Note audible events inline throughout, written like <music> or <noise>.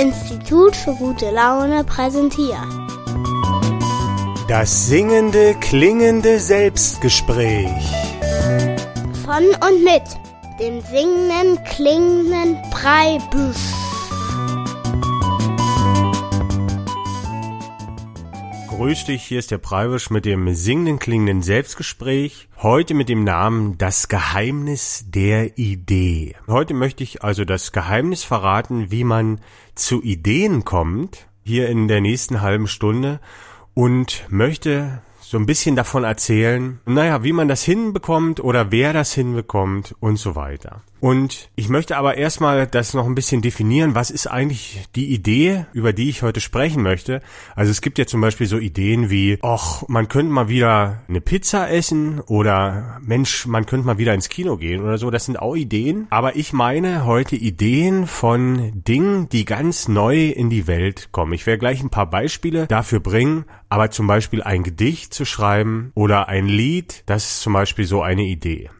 Institut für gute Laune präsentiert. Das singende, klingende Selbstgespräch. Von und mit dem singenden, klingenden Breibüsch. Grüß dich, hier ist der Preibisch mit dem singenden, klingenden Selbstgespräch. Heute mit dem Namen Das Geheimnis der Idee. Heute möchte ich also das Geheimnis verraten, wie man zu Ideen kommt, hier in der nächsten halben Stunde und möchte so ein bisschen davon erzählen, naja, wie man das hinbekommt oder wer das hinbekommt und so weiter. Und ich möchte aber erstmal das noch ein bisschen definieren. Was ist eigentlich die Idee, über die ich heute sprechen möchte? Also es gibt ja zum Beispiel so Ideen wie, ach, man könnte mal wieder eine Pizza essen oder Mensch, man könnte mal wieder ins Kino gehen oder so. Das sind auch Ideen. Aber ich meine heute Ideen von Dingen, die ganz neu in die Welt kommen. Ich werde gleich ein paar Beispiele dafür bringen. Aber zum Beispiel ein Gedicht zu schreiben oder ein Lied, das ist zum Beispiel so eine Idee.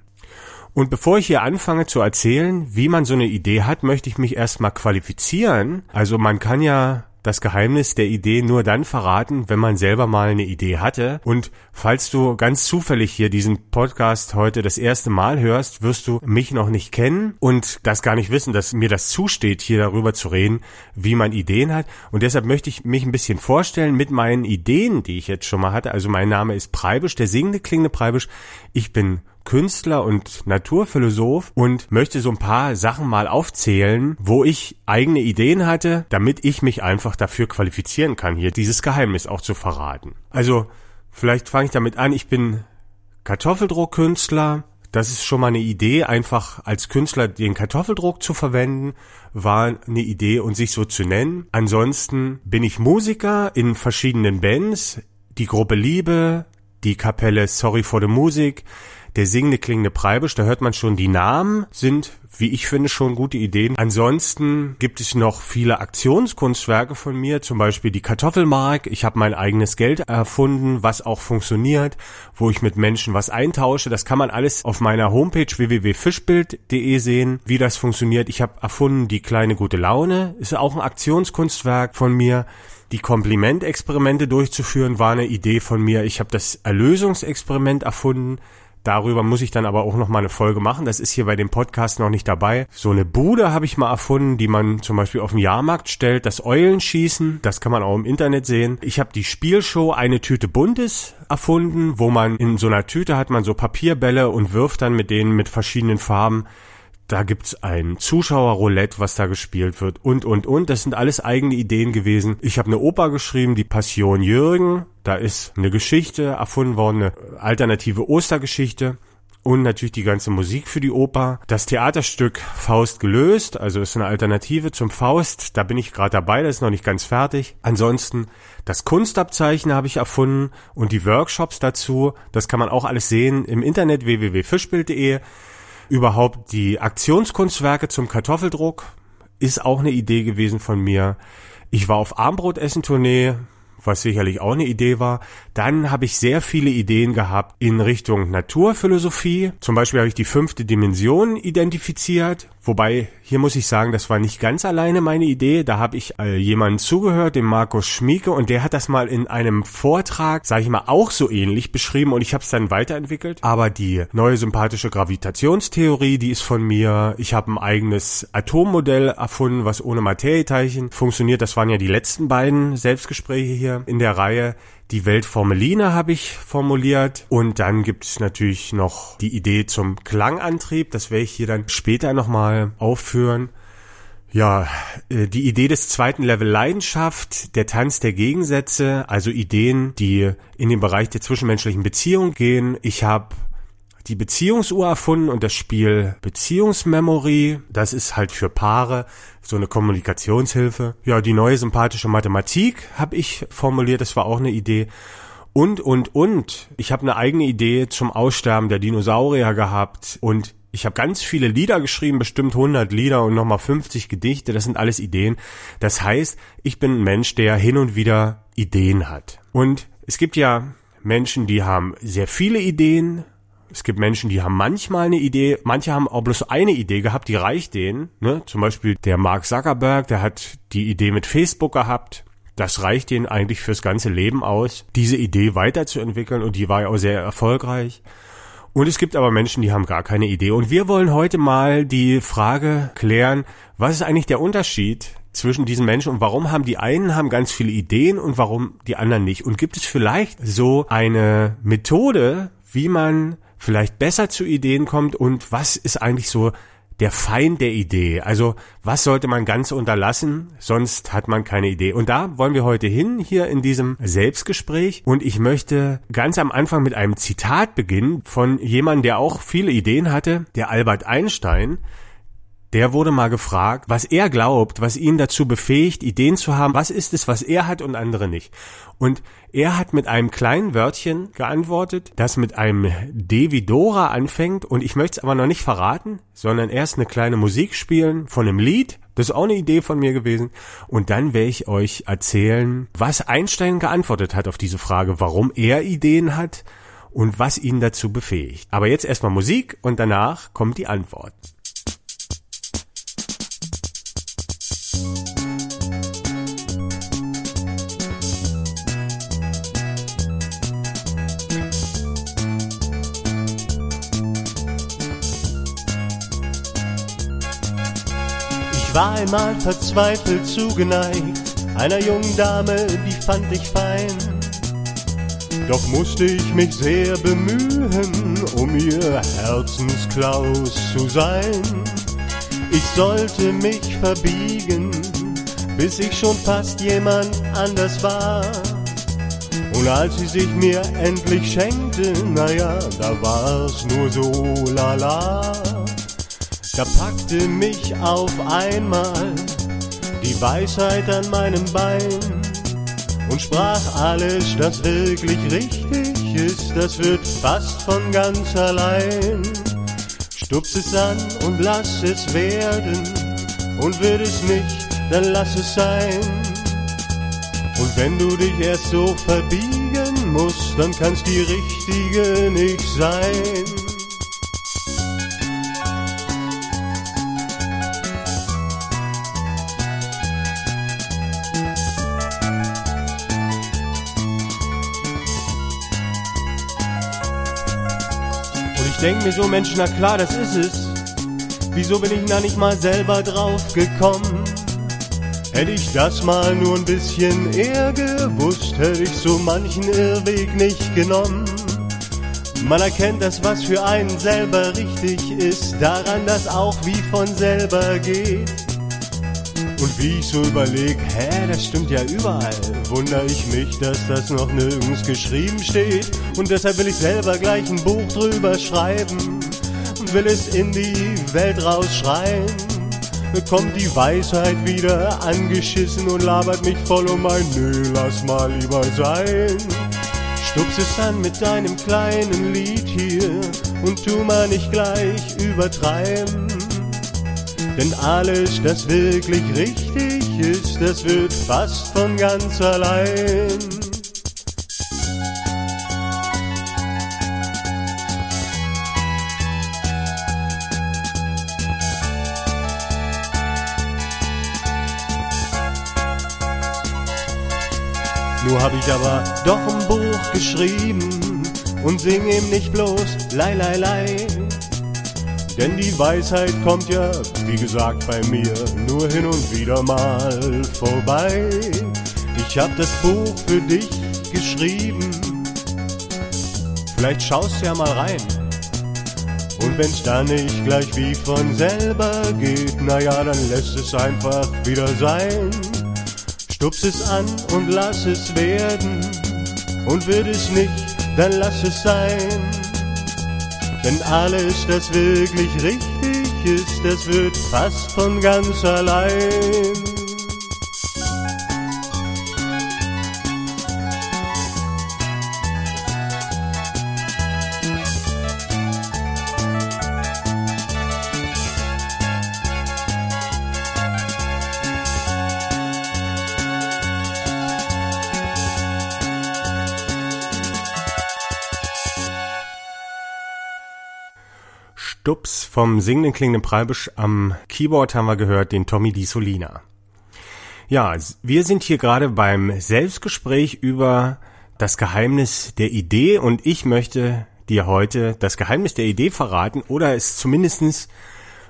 Und bevor ich hier anfange zu erzählen, wie man so eine Idee hat, möchte ich mich erstmal qualifizieren. Also man kann ja das Geheimnis der Idee nur dann verraten, wenn man selber mal eine Idee hatte. Und falls du ganz zufällig hier diesen Podcast heute das erste Mal hörst, wirst du mich noch nicht kennen und das gar nicht wissen, dass mir das zusteht, hier darüber zu reden, wie man Ideen hat. Und deshalb möchte ich mich ein bisschen vorstellen mit meinen Ideen, die ich jetzt schon mal hatte. Also mein Name ist Preibisch, der singende klingende Preibisch. Ich bin Künstler und Naturphilosoph und möchte so ein paar Sachen mal aufzählen, wo ich eigene Ideen hatte, damit ich mich einfach dafür qualifizieren kann, hier dieses Geheimnis auch zu verraten. Also, vielleicht fange ich damit an, ich bin Kartoffeldruckkünstler, das ist schon mal eine Idee, einfach als Künstler den Kartoffeldruck zu verwenden, war eine Idee und sich so zu nennen. Ansonsten bin ich Musiker in verschiedenen Bands, die Gruppe Liebe, die Kapelle Sorry for the Music, der singende klingende Preibisch, da hört man schon, die Namen sind, wie ich finde, schon gute Ideen. Ansonsten gibt es noch viele Aktionskunstwerke von mir, zum Beispiel die Kartoffelmark. Ich habe mein eigenes Geld erfunden, was auch funktioniert, wo ich mit Menschen was eintausche. Das kann man alles auf meiner Homepage www.fischbild.de sehen, wie das funktioniert. Ich habe erfunden die kleine gute Laune, ist auch ein Aktionskunstwerk von mir. Die Komplimentexperimente durchzuführen war eine Idee von mir. Ich habe das Erlösungsexperiment erfunden. Darüber muss ich dann aber auch noch mal eine Folge machen. Das ist hier bei dem Podcast noch nicht dabei. So eine Bude habe ich mal erfunden, die man zum Beispiel auf dem Jahrmarkt stellt. Das Eulenschießen, das kann man auch im Internet sehen. Ich habe die Spielshow Eine Tüte Buntes erfunden, wo man in so einer Tüte hat man so Papierbälle und wirft dann mit denen mit verschiedenen Farben da gibt's ein Zuschauerroulette, was da gespielt wird und und und. Das sind alles eigene Ideen gewesen. Ich habe eine Oper geschrieben, die Passion Jürgen. Da ist eine Geschichte erfunden worden, eine alternative Ostergeschichte und natürlich die ganze Musik für die Oper. Das Theaterstück Faust gelöst, also ist eine Alternative zum Faust. Da bin ich gerade dabei, das ist noch nicht ganz fertig. Ansonsten das Kunstabzeichen habe ich erfunden und die Workshops dazu. Das kann man auch alles sehen im Internet www.fischbild.de. Überhaupt die Aktionskunstwerke zum Kartoffeldruck ist auch eine Idee gewesen von mir. Ich war auf Armbrotessen-Tournee, was sicherlich auch eine Idee war. Dann habe ich sehr viele Ideen gehabt in Richtung Naturphilosophie. Zum Beispiel habe ich die fünfte Dimension identifiziert, wobei hier muss ich sagen, das war nicht ganz alleine meine Idee. Da habe ich äh, jemanden zugehört, dem Markus Schmieke, und der hat das mal in einem Vortrag, sage ich mal, auch so ähnlich beschrieben und ich habe es dann weiterentwickelt. Aber die neue sympathische Gravitationstheorie, die ist von mir. Ich habe ein eigenes Atommodell erfunden, was ohne Materieteilchen funktioniert. Das waren ja die letzten beiden Selbstgespräche hier in der Reihe. Die Weltformeline habe ich formuliert und dann gibt es natürlich noch die Idee zum Klangantrieb. Das werde ich hier dann später nochmal aufführen. Ja, äh, die Idee des zweiten Level Leidenschaft, der Tanz der Gegensätze, also Ideen, die in den Bereich der zwischenmenschlichen Beziehung gehen. Ich habe die Beziehungsuhr erfunden und das Spiel Beziehungsmemory. Das ist halt für Paare so eine Kommunikationshilfe. Ja, die neue sympathische Mathematik habe ich formuliert, das war auch eine Idee. Und, und, und. Ich habe eine eigene Idee zum Aussterben der Dinosaurier gehabt und ich habe ganz viele Lieder geschrieben, bestimmt 100 Lieder und nochmal 50 Gedichte. Das sind alles Ideen. Das heißt, ich bin ein Mensch, der hin und wieder Ideen hat. Und es gibt ja Menschen, die haben sehr viele Ideen Es gibt Menschen, die haben manchmal eine Idee, manche haben auch bloß eine Idee gehabt, die reicht denen. Ne? Zum Beispiel der Mark Zuckerberg, der hat die Idee mit Facebook gehabt. Das reicht denen eigentlich fürs ganze Leben aus, diese Idee weiterzuentwickeln und die war ja auch sehr erfolgreich. Und es gibt aber Menschen, die haben gar keine Idee. Und wir wollen heute mal die Frage klären, was ist eigentlich der Unterschied zwischen diesen Menschen und warum haben die einen haben ganz viele Ideen und warum die anderen nicht? Und gibt es vielleicht so eine Methode, wie man vielleicht besser zu Ideen kommt und was ist eigentlich so der Feind der Idee. Also was sollte man ganz unterlassen, sonst hat man keine Idee. Und da wollen wir heute hin, hier in diesem Selbstgespräch. Und ich möchte ganz am Anfang mit einem Zitat beginnen von jemandem, der auch viele Ideen hatte, der Albert Einstein. Der wurde mal gefragt, was er glaubt, was ihn dazu befähigt, Ideen zu haben. Was ist es, was er hat und andere nicht? Und er hat mit einem kleinen Wörtchen geantwortet, das mit einem D wie Dora anfängt. Und ich möchte es aber noch nicht verraten, sondern erst eine kleine Musik spielen von einem Lied. Das ist auch eine Idee von mir gewesen. Und dann werde ich euch erzählen, was Einstein geantwortet hat auf diese Frage, warum er Ideen hat und was ihn dazu befähigt. Aber jetzt erstmal Musik und danach kommt die Antwort. War einmal verzweifelt zugeneigt einer jungen Dame, die fand ich fein. Doch musste ich mich sehr bemühen, um ihr Herzensklaus zu sein. Ich sollte mich verbiegen, bis ich schon fast jemand anders war. Und als sie sich mir endlich schenkte, naja, da war's nur so lala. Da packte mich auf einmal die Weisheit an meinem Bein und sprach alles, das wirklich richtig ist, das wird fast von ganz allein. Stups es an und lass es werden und wird es nicht, dann lass es sein. Und wenn du dich erst so verbiegen musst, dann kann's die richtige nicht sein. Ich denk mir so, Mensch, na klar, das ist es. Wieso bin ich da nicht mal selber drauf gekommen? Hätte ich das mal nur ein bisschen eher gewusst, hätte ich so manchen Irrweg nicht genommen. Man erkennt das, was für einen selber richtig ist, daran, dass auch wie von selber geht. Und wie ich so überleg, hä, das stimmt ja überall, wundere ich mich, dass das noch nirgends geschrieben steht. Und deshalb will ich selber gleich ein Buch drüber schreiben und will es in die Welt rausschreien. Kommt die Weisheit wieder angeschissen und labert mich voll um ein Nö, lass mal lieber sein. Stups es an mit deinem kleinen Lied hier und tu mal nicht gleich übertreiben. Denn alles, das wirklich richtig ist, das wird fast von ganz allein. Nur hab ich aber doch ein Buch geschrieben und sing ihm nicht bloß Lei, Lei, Lei. Denn die Weisheit kommt ja, wie gesagt, bei mir nur hin und wieder mal vorbei. Ich hab das Buch für dich geschrieben, vielleicht schaust ja mal rein. Und wenn's dann nicht gleich wie von selber geht, naja, dann lässt es einfach wieder sein. Stups es an und lass es werden. Und wird es nicht, dann lass es sein. Denn alles, das wirklich richtig ist, das wird fast von ganz allein. Stups vom singenden klingenden Preibisch. Am Keyboard haben wir gehört den Tommy Di Solina. Ja, wir sind hier gerade beim Selbstgespräch über das Geheimnis der Idee und ich möchte dir heute das Geheimnis der Idee verraten oder es zumindestens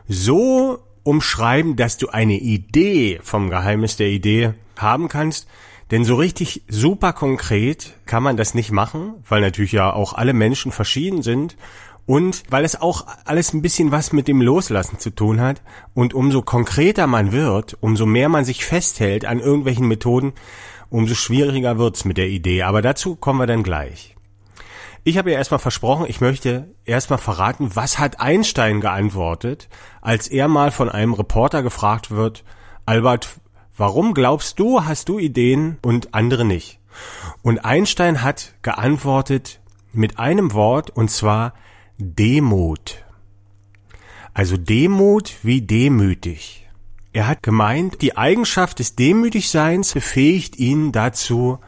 so umschreiben, dass du eine Idee vom Geheimnis der Idee haben kannst. Denn so richtig super konkret kann man das nicht machen, weil natürlich ja auch alle Menschen verschieden sind und weil es auch alles ein bisschen was mit dem Loslassen zu tun hat. Und umso konkreter man wird, umso mehr man sich festhält an irgendwelchen Methoden, umso schwieriger wird's mit der Idee. Aber dazu kommen wir dann gleich. Ich habe ja erstmal versprochen, ich möchte erstmal verraten, was hat Einstein geantwortet, als er mal von einem Reporter gefragt wird, Albert, warum glaubst du, hast du Ideen und andere nicht? Und Einstein hat geantwortet mit einem Wort, und zwar Demut. Also Demut wie demütig. Er hat gemeint, die Eigenschaft des Demütigseins befähigt ihn dazu,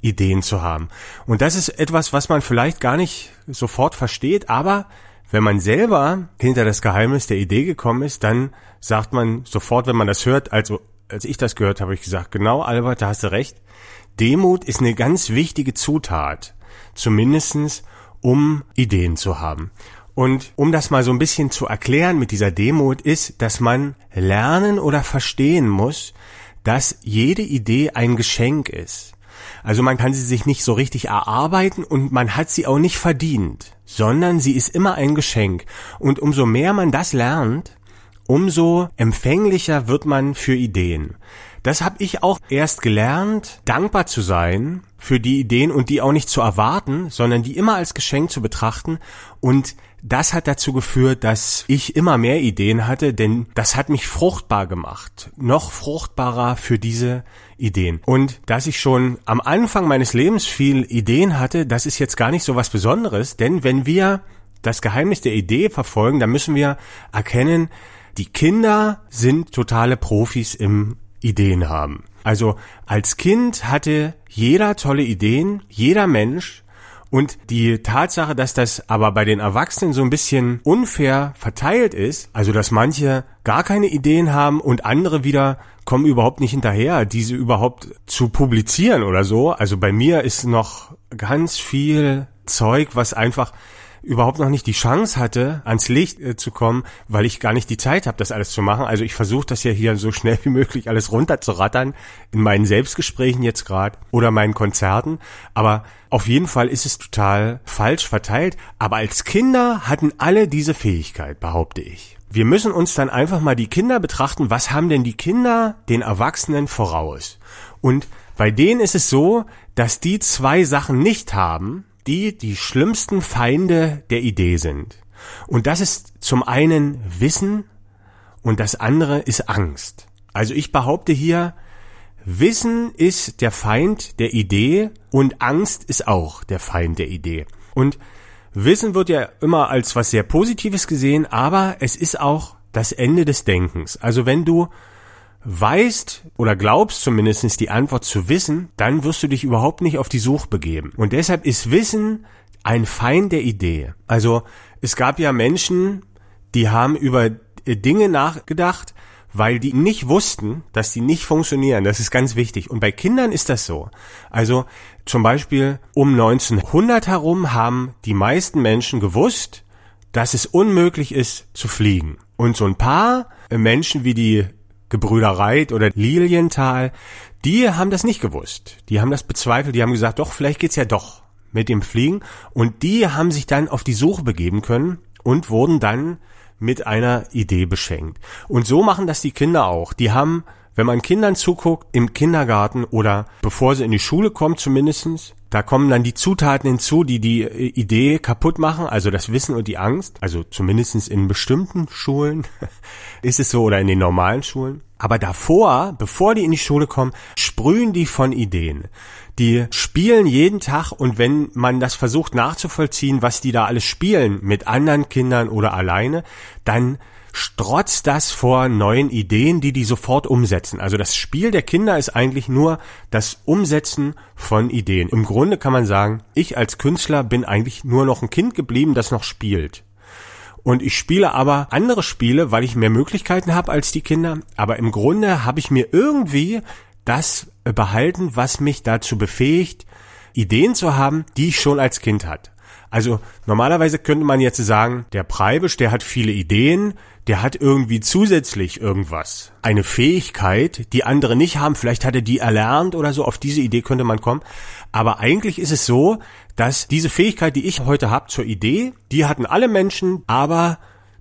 Ideen zu haben. Und das ist etwas, was man vielleicht gar nicht sofort versteht, aber wenn man selber hinter das Geheimnis der Idee gekommen ist, dann sagt man sofort, wenn man das hört, also als ich das gehört habe, ich gesagt, genau, Albert, da hast du recht. Demut ist eine ganz wichtige Zutat, zumindestens um Ideen zu haben. Und um das mal so ein bisschen zu erklären mit dieser Demut ist, dass man lernen oder verstehen muss, dass jede Idee ein Geschenk ist. Also man kann sie sich nicht so richtig erarbeiten und man hat sie auch nicht verdient, sondern sie ist immer ein Geschenk. Und umso mehr man das lernt, umso empfänglicher wird man für Ideen. Das habe ich auch erst gelernt, dankbar zu sein für die Ideen und die auch nicht zu erwarten, sondern die immer als Geschenk zu betrachten. Und das hat dazu geführt, dass ich immer mehr Ideen hatte, denn das hat mich fruchtbar gemacht. Noch fruchtbarer für diese Ideen. Und dass ich schon am Anfang meines Lebens viel Ideen hatte, das ist jetzt gar nicht so was Besonderes, denn wenn wir das Geheimnis der Idee verfolgen, dann müssen wir erkennen, die Kinder sind totale Profis im Ideen haben. Also als Kind hatte jeder tolle Ideen, jeder Mensch. Und die Tatsache, dass das aber bei den Erwachsenen so ein bisschen unfair verteilt ist, also dass manche gar keine Ideen haben und andere wieder kommen überhaupt nicht hinterher, diese überhaupt zu publizieren oder so. Also bei mir ist noch ganz viel Zeug, was einfach überhaupt noch nicht die Chance hatte, ans Licht äh, zu kommen, weil ich gar nicht die Zeit habe, das alles zu machen. Also ich versuche das ja hier so schnell wie möglich alles runterzurattern, in meinen Selbstgesprächen jetzt gerade oder meinen Konzerten. Aber auf jeden Fall ist es total falsch verteilt. Aber als Kinder hatten alle diese Fähigkeit, behaupte ich. Wir müssen uns dann einfach mal die Kinder betrachten. Was haben denn die Kinder den Erwachsenen voraus? Und bei denen ist es so, dass die zwei Sachen nicht haben, die die schlimmsten Feinde der Idee sind. Und das ist zum einen Wissen und das andere ist Angst. Also ich behaupte hier, Wissen ist der Feind der Idee und Angst ist auch der Feind der Idee. Und Wissen wird ja immer als was sehr Positives gesehen, aber es ist auch das Ende des Denkens. Also wenn du weißt oder glaubst zumindest die Antwort zu wissen, dann wirst du dich überhaupt nicht auf die Suche begeben. Und deshalb ist Wissen ein Feind der Idee. Also es gab ja Menschen, die haben über Dinge nachgedacht, weil die nicht wussten, dass die nicht funktionieren. Das ist ganz wichtig. Und bei Kindern ist das so. Also zum Beispiel um 1900 herum haben die meisten Menschen gewusst, dass es unmöglich ist zu fliegen. Und so ein paar Menschen wie die Gebrüder Reit oder Lilienthal, die haben das nicht gewusst. Die haben das bezweifelt, die haben gesagt, doch, vielleicht geht's ja doch mit dem Fliegen. Und die haben sich dann auf die Suche begeben können und wurden dann mit einer Idee beschenkt. Und so machen das die Kinder auch. Die haben, wenn man Kindern zuguckt, im Kindergarten oder bevor sie in die Schule kommen zumindestens, da kommen dann die Zutaten hinzu, die die äh, Idee kaputt machen, also das Wissen und die Angst. Also zumindestens in bestimmten Schulen <laughs> ist es so oder in den normalen Schulen. Aber davor, bevor die in die Schule kommen, sprühen die von Ideen. Die spielen jeden Tag und wenn man das versucht nachzuvollziehen, was die da alles spielen, mit anderen Kindern oder alleine, dann strotzt das vor neuen Ideen, die die sofort umsetzen. Also das Spiel der Kinder ist eigentlich nur das Umsetzen von Ideen. Im Grunde kann man sagen, ich als Künstler bin eigentlich nur noch ein Kind geblieben, das noch spielt. und ich spiele aber andere Spiele, weil ich mehr Möglichkeiten habe als die Kinder. Aber im Grunde habe ich mir irgendwie das behalten, was mich dazu befähigt, Ideen zu haben, die ich schon als Kind hatte. Also normalerweise könnte man jetzt sagen, der Preibisch, der hat viele Ideen, der hat irgendwie zusätzlich irgendwas. Eine Fähigkeit, die andere nicht haben. Vielleicht hat er die erlernt oder so. Auf diese Idee könnte man kommen. Aber eigentlich ist es so, dass diese Fähigkeit, die ich heute habe zur Idee, die hatten alle Menschen, aber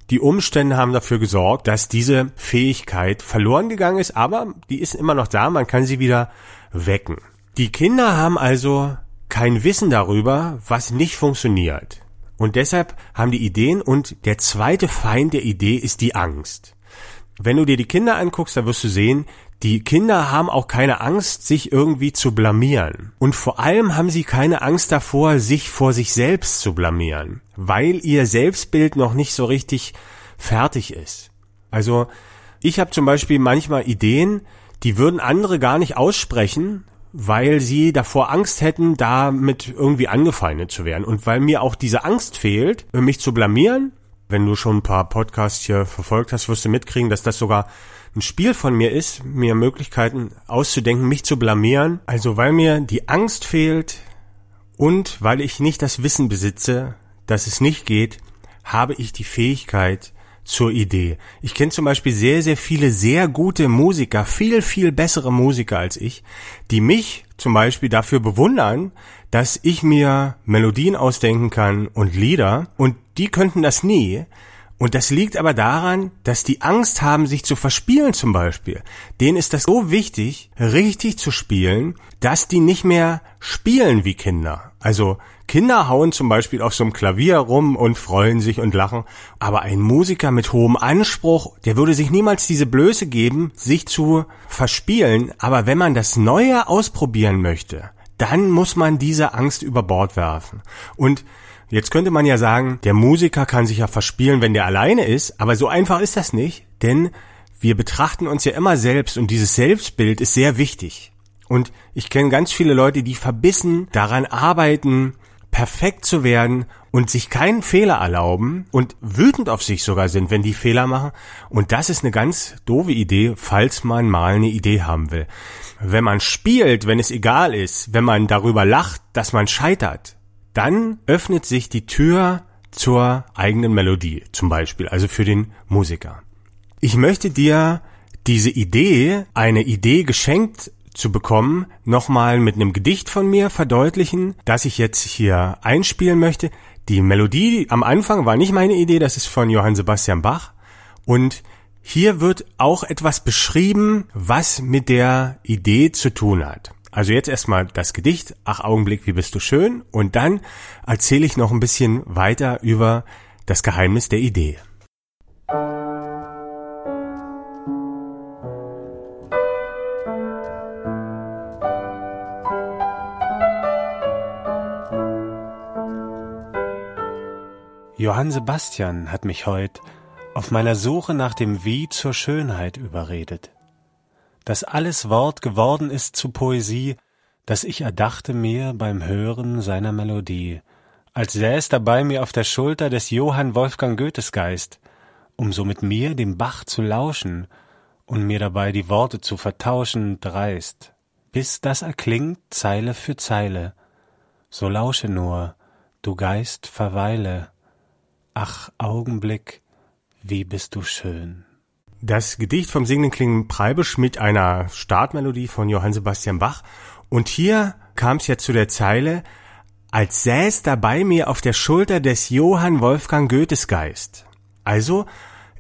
die Umstände haben dafür gesorgt, dass diese Fähigkeit verloren gegangen ist, aber die ist immer noch da, man kann sie wieder wecken. Die Kinder haben also kein Wissen darüber, was nicht funktioniert. Und deshalb haben die Ideen und der zweite Feind der Idee ist die Angst. Wenn du dir die Kinder anguckst, da wirst du sehen, die Kinder haben auch keine Angst, sich irgendwie zu blamieren. Und vor allem haben sie keine Angst davor, sich vor sich selbst zu blamieren, weil ihr Selbstbild noch nicht so richtig fertig ist. Also ich habe zum Beispiel manchmal Ideen, die würden andere gar nicht aussprechen, weil sie davor Angst hätten, damit irgendwie angefeindet zu werden. Und weil mir auch diese Angst fehlt, mich zu blamieren. Wenn du schon ein paar Podcasts hier verfolgt hast, wirst du mitkriegen, dass das sogar ein Spiel von mir ist, mir Möglichkeiten auszudenken, mich zu blamieren. Also weil mir die Angst fehlt und weil ich nicht das Wissen besitze, dass es nicht geht, habe ich die Fähigkeit, zur Idee. Ich kenne zum Beispiel sehr, sehr viele sehr gute Musiker, viel, viel bessere Musiker als ich, die mich zum Beispiel dafür bewundern, dass ich mir Melodien ausdenken kann und Lieder und die könnten das nie. Und das liegt aber daran, dass die Angst haben, sich zu verspielen zum Beispiel. Denen ist das so wichtig, richtig zu spielen, dass die nicht mehr spielen wie Kinder. Also Kinder hauen zum Beispiel auf so einem Klavier rum und freuen sich und lachen. Aber ein Musiker mit hohem Anspruch, der würde sich niemals diese Blöße geben, sich zu verspielen. Aber wenn man das Neue ausprobieren möchte, dann muss man diese Angst über Bord werfen. Und Jetzt könnte man ja sagen, der Musiker kann sich ja verspielen, wenn der alleine ist, aber so einfach ist das nicht, denn wir betrachten uns ja immer selbst und dieses Selbstbild ist sehr wichtig. Und ich kenne ganz viele Leute, die verbissen daran arbeiten, perfekt zu werden und sich keinen Fehler erlauben und wütend auf sich sogar sind, wenn die Fehler machen. Und das ist eine ganz doofe Idee, falls man mal eine Idee haben will. Wenn man spielt, wenn es egal ist, wenn man darüber lacht, dass man scheitert, dann öffnet sich die Tür zur eigenen Melodie, zum Beispiel, also für den Musiker. Ich möchte dir diese Idee, eine Idee geschenkt zu bekommen, nochmal mit einem Gedicht von mir verdeutlichen, das ich jetzt hier einspielen möchte. Die Melodie am Anfang war nicht meine Idee, das ist von Johann Sebastian Bach. Und hier wird auch etwas beschrieben, was mit der Idee zu tun hat. Also jetzt erstmal das Gedicht, ach Augenblick, wie bist du schön, und dann erzähle ich noch ein bisschen weiter über das Geheimnis der Idee. Johann Sebastian hat mich heut auf meiner Suche nach dem Wie zur Schönheit überredet. Dass alles Wort geworden ist zu Poesie, das ich erdachte mir beim Hören seiner Melodie, als säß dabei mir auf der Schulter des Johann Wolfgang Goethes Geist, um so mit mir dem Bach zu lauschen und mir dabei die Worte zu vertauschen dreist, bis das erklingt Zeile für Zeile. So lausche nur, du Geist verweile, Ach, Augenblick, wie bist du schön. Das Gedicht vom singenden Klingen Preibisch mit einer Startmelodie von Johann Sebastian Bach. Und hier kam es ja zu der Zeile, als säß da bei mir auf der Schulter des Johann Wolfgang Goethes Geist. Also,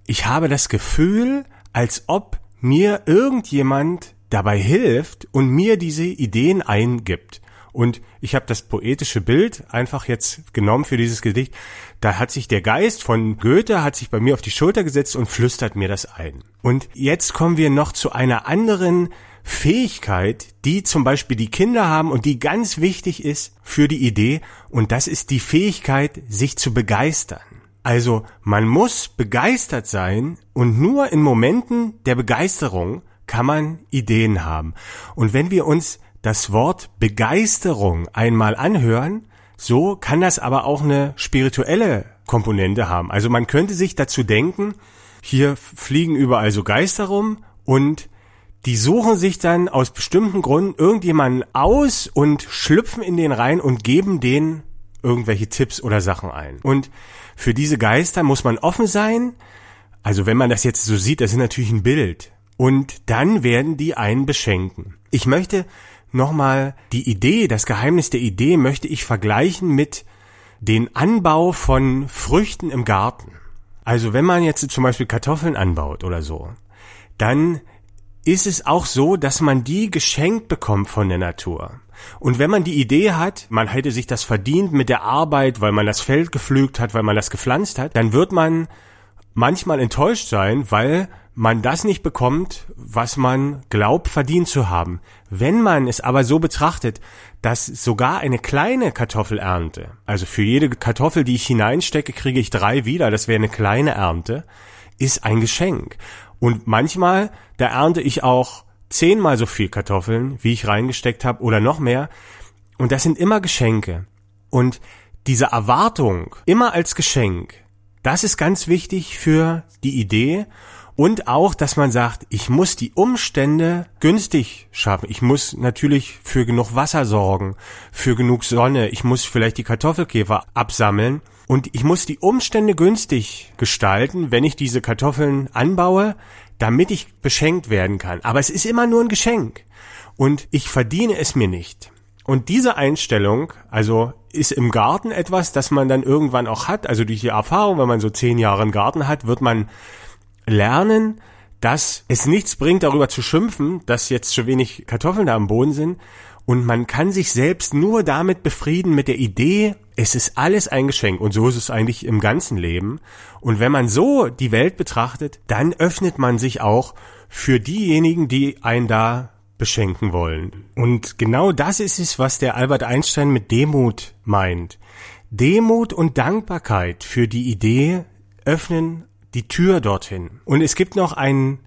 ich habe das Gefühl, als ob mir irgendjemand dabei hilft und mir diese Ideen eingibt. Und ich habe das poetische Bild einfach jetzt genommen für dieses Gedicht. Da hat sich der Geist von Goethe hat sich bei mir auf die Schulter gesetzt und flüstert mir das ein. Und jetzt kommen wir noch zu einer anderen Fähigkeit, die zum Beispiel die Kinder haben und die ganz wichtig ist für die Idee. Und das ist die Fähigkeit, sich zu begeistern. Also man muss begeistert sein und nur in Momenten der Begeisterung kann man Ideen haben. Und wenn wir uns das Wort Begeisterung einmal anhören, so kann das aber auch eine spirituelle Komponente haben. Also man könnte sich dazu denken, hier fliegen überall so Geister rum und die suchen sich dann aus bestimmten Gründen irgendjemanden aus und schlüpfen in den rein und geben denen irgendwelche Tipps oder Sachen ein. Und für diese Geister muss man offen sein. Also wenn man das jetzt so sieht, das ist natürlich ein Bild. Und dann werden die einen beschenken. Ich möchte nochmal die Idee, das Geheimnis der Idee möchte ich vergleichen mit den Anbau von Früchten im Garten. Also wenn man jetzt zum Beispiel Kartoffeln anbaut oder so, dann ist es auch so, dass man die geschenkt bekommt von der Natur. Und wenn man die Idee hat, man hätte sich das verdient mit der Arbeit, weil man das Feld gepflügt hat, weil man das gepflanzt hat, dann wird man manchmal enttäuscht sein, weil man das nicht bekommt, was man glaubt verdient zu haben. Wenn man es aber so betrachtet, dass sogar eine kleine Kartoffelernte, also für jede Kartoffel, die ich hineinstecke, kriege ich drei wieder, das wäre eine kleine Ernte, ist ein Geschenk. Und manchmal, da ernte ich auch zehnmal so viel Kartoffeln, wie ich reingesteckt habe, oder noch mehr. Und das sind immer Geschenke. Und diese Erwartung, immer als Geschenk, das ist ganz wichtig für die Idee und auch, dass man sagt, ich muss die Umstände günstig schaffen. Ich muss natürlich für genug Wasser sorgen, für genug Sonne. Ich muss vielleicht die Kartoffelkäfer absammeln. Und ich muss die Umstände günstig gestalten, wenn ich diese Kartoffeln anbaue, damit ich beschenkt werden kann. Aber es ist immer nur ein Geschenk. Und ich verdiene es mir nicht. Und diese Einstellung, also ist im Garten etwas, das man dann irgendwann auch hat. Also durch die Erfahrung, wenn man so zehn Jahre einen Garten hat, wird man lernen, dass es nichts bringt, darüber zu schimpfen, dass jetzt zu wenig Kartoffeln da am Boden sind. Und man kann sich selbst nur damit befrieden mit der Idee, es ist alles ein Geschenk. Und so ist es eigentlich im ganzen Leben. Und wenn man so die Welt betrachtet, dann öffnet man sich auch für diejenigen, die einen da beschenken wollen. Und genau das ist es, was der Albert Einstein mit Demut meint. Demut und Dankbarkeit für die Idee öffnen die Tür dorthin. Und es gibt noch einen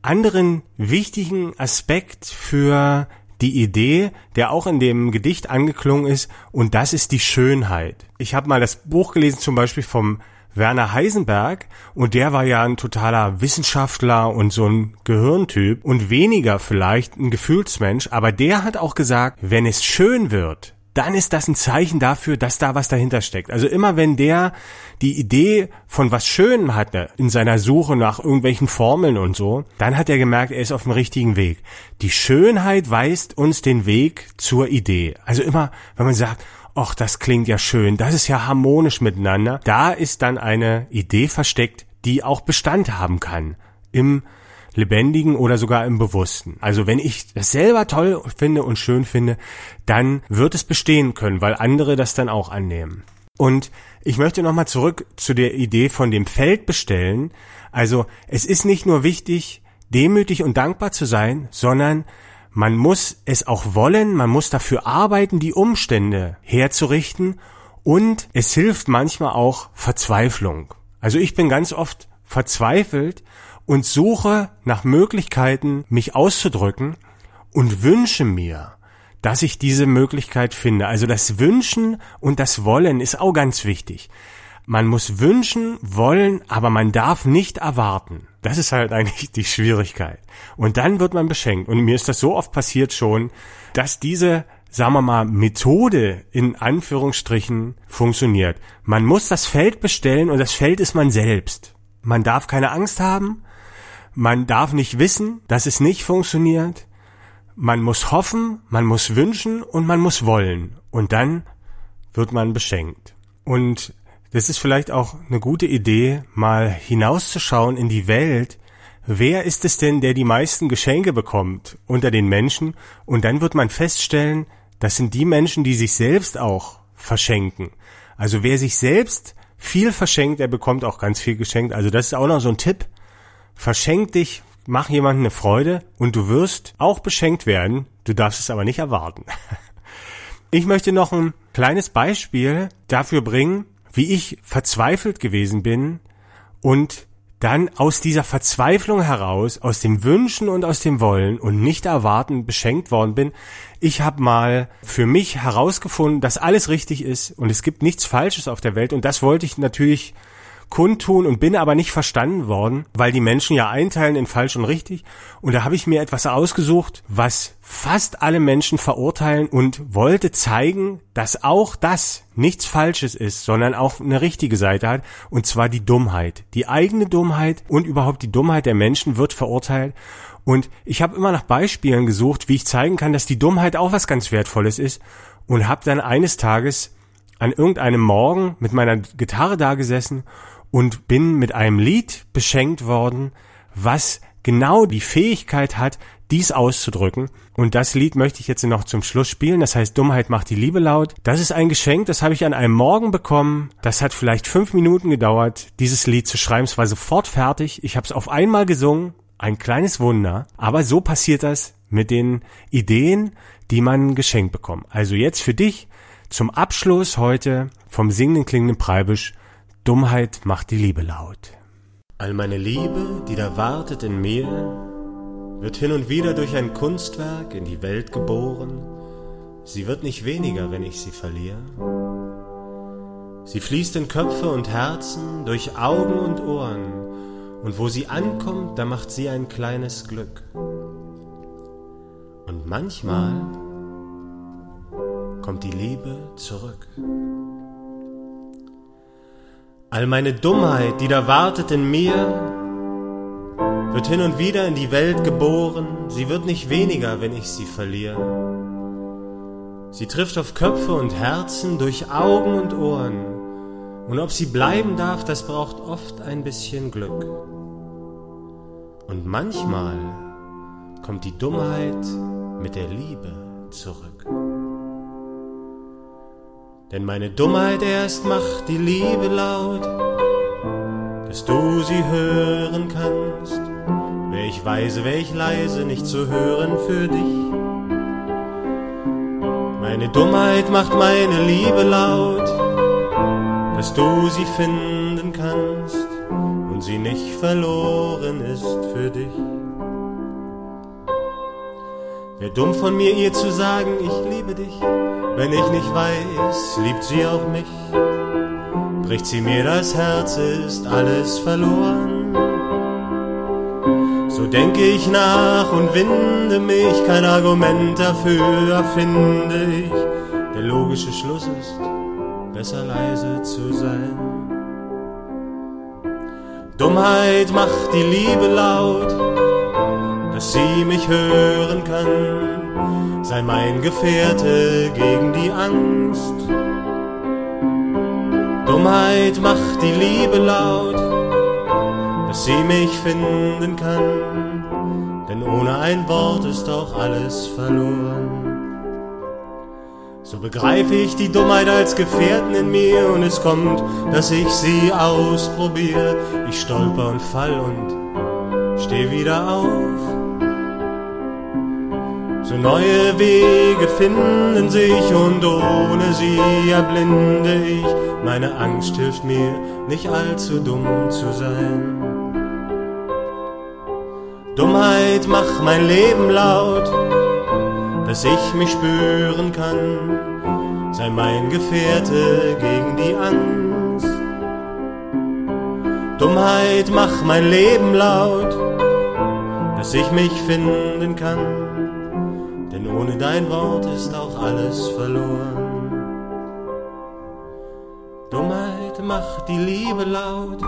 anderen wichtigen Aspekt für die Idee, der auch in dem Gedicht angeklungen ist, und das ist die Schönheit. Ich habe mal das Buch gelesen, zum Beispiel vom Werner Heisenberg, und der war ja ein totaler Wissenschaftler und so ein Gehirntyp und weniger vielleicht ein Gefühlsmensch, aber der hat auch gesagt, wenn es schön wird, dann ist das ein Zeichen dafür, dass da was dahinter steckt. Also immer wenn der die Idee von was Schönem hatte in seiner Suche nach irgendwelchen Formeln und so, dann hat er gemerkt, er ist auf dem richtigen Weg. Die Schönheit weist uns den Weg zur Idee. Also immer, wenn man sagt, ach, das klingt ja schön, das ist ja harmonisch miteinander, da ist dann eine Idee versteckt, die auch Bestand haben kann im Lebendigen oder sogar im Bewussten. Also wenn ich das selber toll finde und schön finde, dann wird es bestehen können, weil andere das dann auch annehmen. Und ich möchte nochmal zurück zu der Idee von dem Feld bestellen. Also es ist nicht nur wichtig, demütig und dankbar zu sein, sondern man muss es auch wollen, man muss dafür arbeiten, die Umstände herzurichten und es hilft manchmal auch Verzweiflung. Also ich bin ganz oft verzweifelt und suche nach Möglichkeiten, mich auszudrücken und wünsche mir, dass ich diese Möglichkeit finde. Also das Wünschen und das Wollen ist auch ganz wichtig. Man muss wünschen, wollen, aber man darf nicht erwarten. Das ist halt <laughs> eigentlich die Schwierigkeit. Und dann wird man beschenkt. Und mir ist das so oft passiert schon, dass diese, sagen wir mal, Methode in Anführungsstrichen funktioniert. Man muss das Feld bestellen und das Feld ist man selbst. Man darf keine Angst haben, man darf nicht wissen, dass es nicht funktioniert. Man muss hoffen, man muss wünschen und man muss wollen. Und dann wird man beschenkt. Und das ist vielleicht auch eine gute Idee, mal hinauszuschauen in die Welt. Wer ist es denn, der die meisten Geschenke bekommt unter den Menschen? Und dann wird man feststellen, das sind die Menschen, die sich selbst auch verschenken. Also wer sich selbst viel verschenkt, der bekommt auch ganz viel geschenkt. Also das ist auch noch so ein Tipp. Verschenk dich, mach jemandem eine Freude und du wirst auch beschenkt werden. Du darfst es aber nicht erwarten. <laughs> Ich möchte noch ein kleines Beispiel dafür bringen, wie ich verzweifelt gewesen bin und dann aus dieser Verzweiflung heraus, aus dem Wünschen und aus dem Wollen und nicht erwarten beschenkt worden bin. Ich habe mal für mich herausgefunden, dass alles richtig ist und es gibt nichts Falsches auf der Welt und das wollte ich natürlich kundtun und bin aber nicht verstanden worden, weil die Menschen ja einteilen in falsch und richtig. Und da habe ich mir etwas ausgesucht, was fast alle Menschen verurteilen und wollte zeigen, dass auch das nichts Falsches ist, sondern auch eine richtige Seite hat, und zwar die Dummheit. Die eigene Dummheit und überhaupt die Dummheit der Menschen wird verurteilt. Und ich habe immer nach Beispielen gesucht, wie ich zeigen kann, dass die Dummheit auch was ganz Wertvolles ist und habe dann eines Tages an irgendeinem Morgen mit meiner Gitarre da gesessen und bin mit einem Lied beschenkt worden, was genau die Fähigkeit hat, dies auszudrücken. Und das Lied möchte ich jetzt noch zum Schluss spielen. Das heißt, Dummheit macht die Liebe laut. Das ist ein Geschenk, das habe ich an einem Morgen bekommen. Das hat vielleicht fünf Minuten gedauert, dieses Lied zu schreiben. Es war sofort fertig. Ich habe es auf einmal gesungen. Ein kleines Wunder. Aber so passiert das mit den Ideen, die man geschenkt bekommt. Also jetzt für dich zum Abschluss heute vom singenden klingenden Preibisch Dummheit macht die Liebe laut. All meine Liebe, die da wartet in mir, wird hin und wieder durch ein Kunstwerk in die Welt geboren. Sie wird nicht weniger, wenn ich sie verliere. Sie fließt in Köpfe und Herzen, durch Augen und Ohren, und wo sie ankommt, da macht sie ein kleines Glück. Und manchmal kommt die Liebe zurück. All meine Dummheit, die da wartet in mir, wird hin und wieder in die Welt geboren, sie wird nicht weniger, wenn ich sie verliere. Sie trifft auf Köpfe und Herzen, durch Augen und Ohren, und ob sie bleiben darf, das braucht oft ein bisschen Glück. Und manchmal kommt die Dummheit mit der Liebe zurück. Denn meine Dummheit erst macht die Liebe laut, dass du sie hören kannst. Wär ich weise, wär ich leise, nicht zu hören für dich. Meine Dummheit macht meine Liebe laut, dass du sie finden kannst und sie nicht verloren ist für dich. Wär dumm von mir, ihr zu sagen, ich liebe dich wenn ich nicht weiß, liebt sie auch mich. Bricht sie mir das Herz, ist alles verloren. So denke ich nach und winde mich, kein Argument dafür erfinde ich. Der logische Schluss ist, besser leise zu sein. Dummheit macht die Liebe laut, dass sie mich hören kann sei mein Gefährte gegen die Angst. Dummheit macht die Liebe laut, dass sie mich finden kann, denn ohne ein Wort ist auch alles verloren. So begreife ich die Dummheit als Gefährten in mir und es kommt, dass ich sie ausprobiere. Ich stolper und fall und steh wieder auf. So neue Wege finden sich und ohne sie erblinde ich. Meine Angst hilft mir, nicht allzu dumm zu sein. Dummheit macht mein Leben laut, dass ich mich spüren kann. Sei mein Gefährte gegen die Angst. Dummheit macht mein Leben laut, dass ich mich finden kann ohne dein Wort ist auch alles verloren. Dummheit macht die Liebe laut,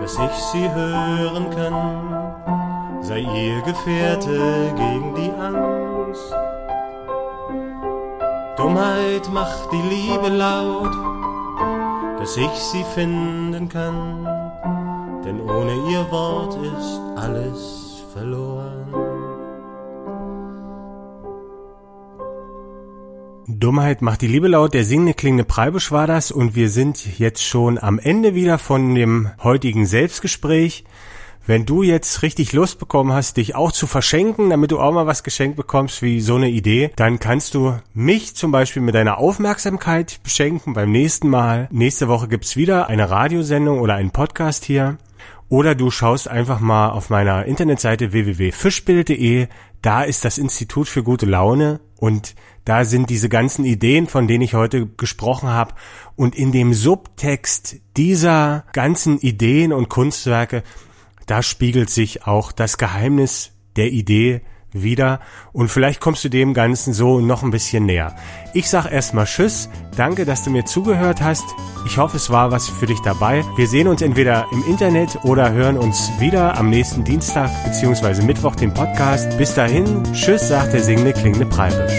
dass ich sie hören kann. Sei ihr Gefährte gegen die Angst. Dummheit macht die Liebe laut, dass ich sie finden kann. Denn ohne ihr Wort ist alles verloren. Dummheit macht die Liebe laut, der singende klingende Preibisch war das und wir sind jetzt schon am Ende wieder von dem heutigen Selbstgespräch. Wenn du jetzt richtig Lust bekommen hast, dich auch zu verschenken, damit du auch mal was geschenkt bekommst wie so eine Idee, dann kannst du mich zum Beispiel mit deiner Aufmerksamkeit beschenken beim nächsten Mal. Nächste Woche gibt's wieder eine Radiosendung oder einen Podcast hier. Oder du schaust einfach mal auf meiner Internetseite www.fischbild.de. Da ist das Institut für gute Laune und da sind diese ganzen Ideen, von denen ich heute gesprochen habe. Und in dem Subtext dieser ganzen Ideen und Kunstwerke, da spiegelt sich auch das Geheimnis der Idee wieder und vielleicht kommst du dem Ganzen so noch ein bisschen näher. Ich sag erstmal Tschüss, danke, dass du mir zugehört hast. Ich hoffe, es war was für dich dabei. Wir sehen uns entweder im Internet oder hören uns wieder am nächsten Dienstag bzw. Mittwoch den Podcast. Bis dahin, Tschüss, sagt der singende klingende Preibisch.